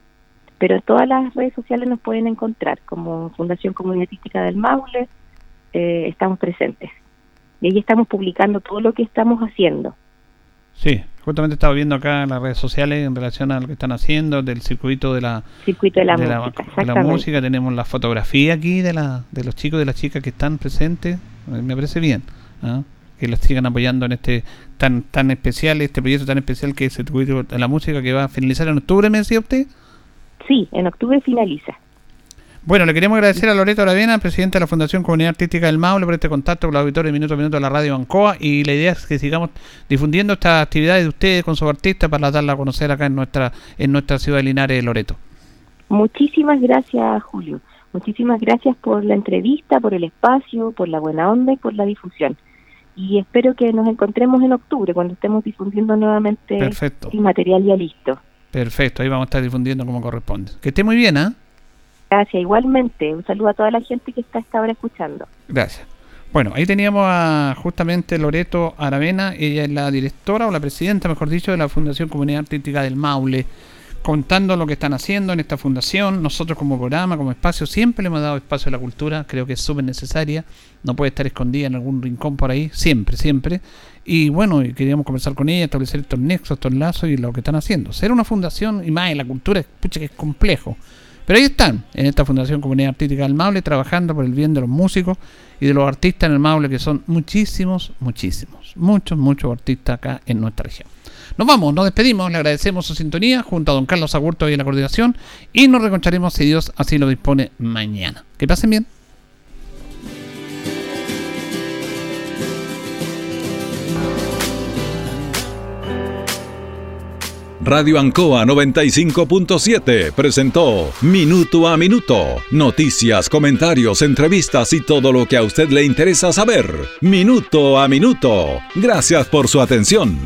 Pero en todas las redes sociales nos pueden encontrar como Fundación Comunidad Artística del Maule, eh, estamos presentes. Y ahí estamos publicando todo lo que estamos haciendo. Sí, justamente estaba viendo acá en las redes sociales en relación a lo que están haciendo del circuito de la Circuito de la de música, de la música, tenemos la fotografía aquí de la de los chicos y de las chicas que están presentes, Eh, me parece bien, ¿ah? que los sigan apoyando en este tan tan especial, este proyecto tan especial que es el circuito de la música que va a finalizar en octubre, me decía usted. Sí, en octubre finaliza. Bueno, le queremos agradecer a Loreto Aravena, presidente de la Fundación Comunidad Artística del Maule, por este contacto con los auditores de Minuto a Minuto de la Radio Bancoa. Y la idea es que sigamos difundiendo estas actividades de ustedes con sus artistas para darla a conocer acá en nuestra en nuestra ciudad de Linares, Loreto. Muchísimas gracias, Julio. Muchísimas gracias por la entrevista, por el espacio, por la buena onda y por la difusión. Y espero que nos encontremos en octubre cuando estemos difundiendo nuevamente Perfecto. el material ya listo. Perfecto, ahí vamos a estar difundiendo como corresponde. Que esté muy bien, ¿ah? Gracias, igualmente. Un saludo a toda la gente que está hasta ahora escuchando. Gracias. Bueno, ahí teníamos a justamente Loreto Aravena, ella es la directora o la presidenta, mejor dicho, de la Fundación Comunidad Artística del Maule, contando lo que están haciendo en esta fundación. Nosotros como programa, como espacio, siempre le hemos dado espacio a la cultura, creo que es súper necesaria, no puede estar escondida en algún rincón por ahí, siempre, siempre. Y bueno, queríamos conversar con ella, establecer estos nexos, estos lazos y lo que están haciendo. Ser una fundación, y más en la cultura, pucha que es complejo. Pero ahí están, en esta Fundación Comunidad Artística del Maule, trabajando por el bien de los músicos y de los artistas en el Maule, que son muchísimos, muchísimos, muchos, muchos artistas acá en nuestra región. Nos vamos, nos despedimos, le agradecemos su sintonía junto a don Carlos Agurto y en la coordinación y nos reconcharemos si Dios así lo dispone mañana. Que pasen bien. Radio Ancoa 95.7 presentó Minuto a Minuto. Noticias, comentarios, entrevistas y todo lo que a usted le interesa saber. Minuto a Minuto. Gracias por su atención.